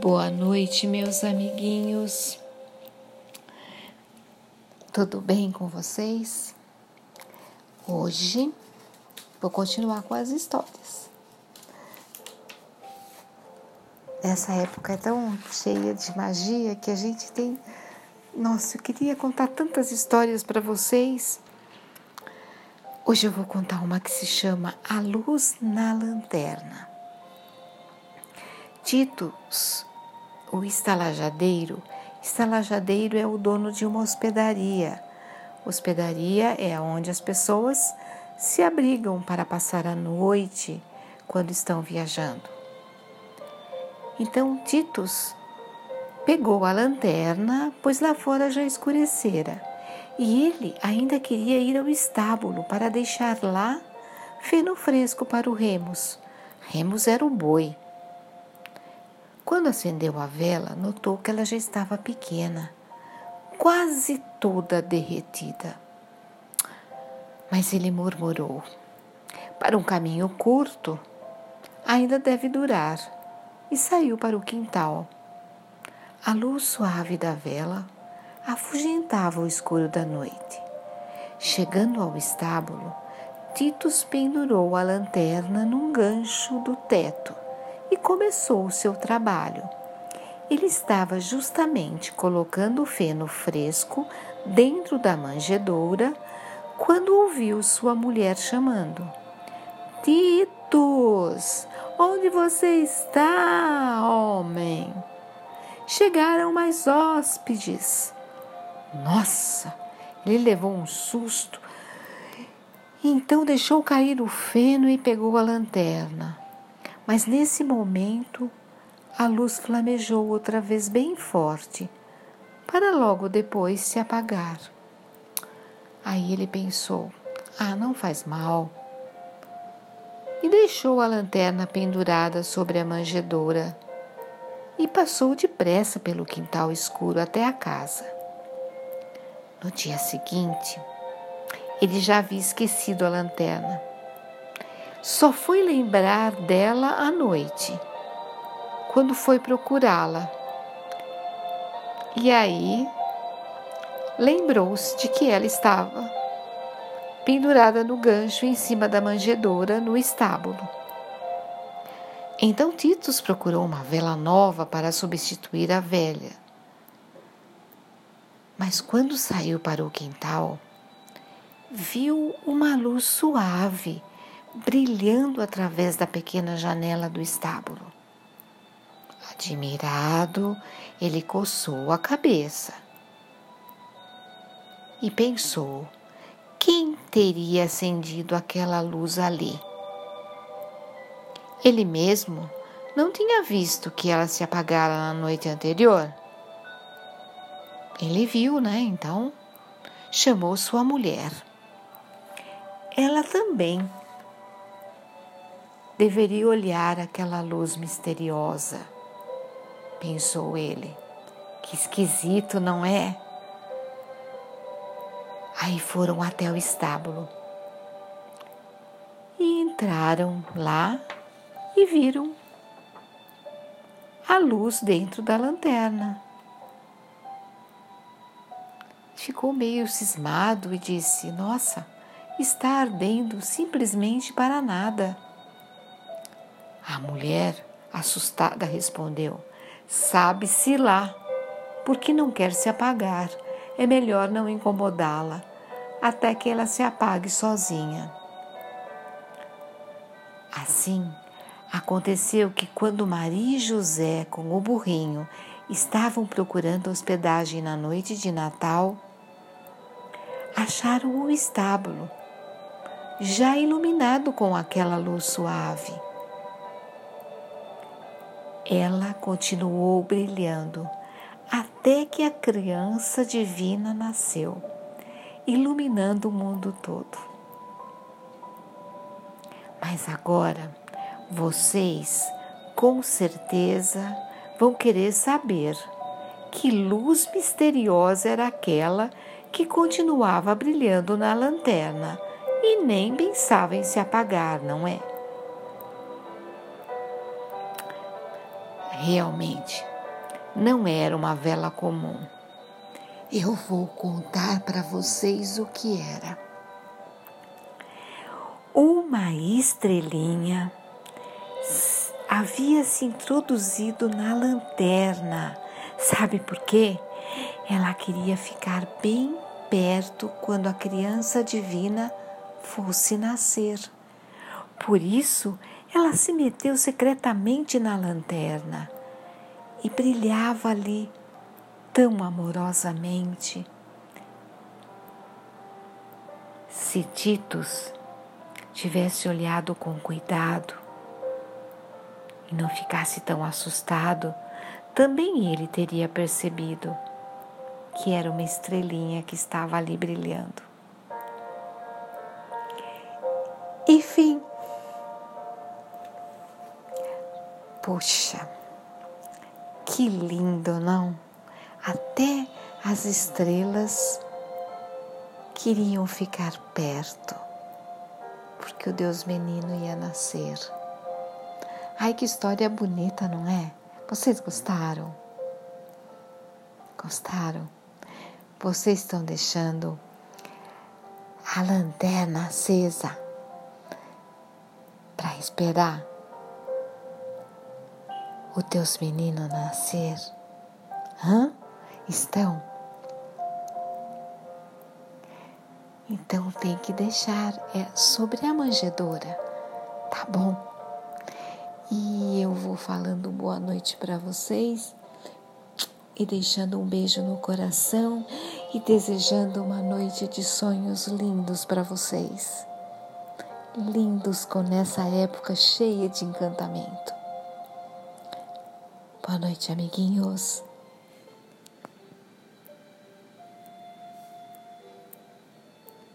Boa noite, meus amiguinhos. Tudo bem com vocês? Hoje vou continuar com as histórias. Essa época é tão cheia de magia que a gente tem. Nossa, eu queria contar tantas histórias para vocês. Hoje eu vou contar uma que se chama A Luz na Lanterna. Titus o estalajadeiro. Estalajadeiro é o dono de uma hospedaria. Hospedaria é onde as pessoas se abrigam para passar a noite quando estão viajando. Então Titus pegou a lanterna, pois lá fora já escurecera, e ele ainda queria ir ao estábulo para deixar lá feno fresco para o Remus. Remus era o boi. Quando acendeu a vela, notou que ela já estava pequena, quase toda derretida. Mas ele murmurou: Para um caminho curto, ainda deve durar, e saiu para o quintal. A luz suave da vela afugentava o escuro da noite. Chegando ao estábulo, Titus pendurou a lanterna num gancho do teto e começou o seu trabalho. Ele estava justamente colocando o feno fresco dentro da manjedoura quando ouviu sua mulher chamando: Titus, onde você está, homem? Chegaram mais hóspedes. Nossa, ele levou um susto. Então deixou cair o feno e pegou a lanterna. Mas nesse momento, a luz flamejou outra vez bem forte, para logo depois se apagar. Aí ele pensou: ah, não faz mal. E deixou a lanterna pendurada sobre a manjedoura e passou depressa pelo quintal escuro até a casa. No dia seguinte, ele já havia esquecido a lanterna só foi lembrar dela à noite, quando foi procurá-la. E aí lembrou-se de que ela estava pendurada no gancho em cima da manjedoura no estábulo. Então Titus procurou uma vela nova para substituir a velha. Mas quando saiu para o quintal, viu uma luz suave brilhando através da pequena janela do estábulo. Admirado, ele coçou a cabeça e pensou: quem teria acendido aquela luz ali? Ele mesmo não tinha visto que ela se apagara na noite anterior. Ele viu, né? Então chamou sua mulher. Ela também Deveria olhar aquela luz misteriosa, pensou ele. Que esquisito, não é? Aí foram até o estábulo e entraram lá e viram a luz dentro da lanterna. Ficou meio cismado e disse: Nossa, está ardendo simplesmente para nada. A mulher, assustada, respondeu: Sabe-se lá, porque não quer se apagar. É melhor não incomodá-la até que ela se apague sozinha. Assim, aconteceu que quando Maria e José, com o burrinho, estavam procurando hospedagem na noite de Natal, acharam o estábulo, já iluminado com aquela luz suave ela continuou brilhando até que a criança divina nasceu, iluminando o mundo todo. Mas agora vocês, com certeza, vão querer saber que luz misteriosa era aquela que continuava brilhando na lanterna e nem pensava em se apagar, não é? Realmente, não era uma vela comum. Eu vou contar para vocês o que era. Uma estrelinha havia se introduzido na lanterna. Sabe por quê? Ela queria ficar bem perto quando a criança divina fosse nascer. Por isso, ela se meteu secretamente na lanterna e brilhava ali tão amorosamente. Se Titus tivesse olhado com cuidado e não ficasse tão assustado, também ele teria percebido que era uma estrelinha que estava ali brilhando. Poxa, que lindo, não? Até as estrelas queriam ficar perto, porque o Deus menino ia nascer. Ai, que história bonita, não é? Vocês gostaram? Gostaram? Vocês estão deixando a lanterna acesa para esperar o teus meninos nascer? Hã? Estão? Então tem que deixar é sobre a manjedoura, tá bom? E eu vou falando boa noite para vocês e deixando um beijo no coração e desejando uma noite de sonhos lindos para vocês. Lindos com essa época cheia de encantamento. Boa noite, amiguinhos.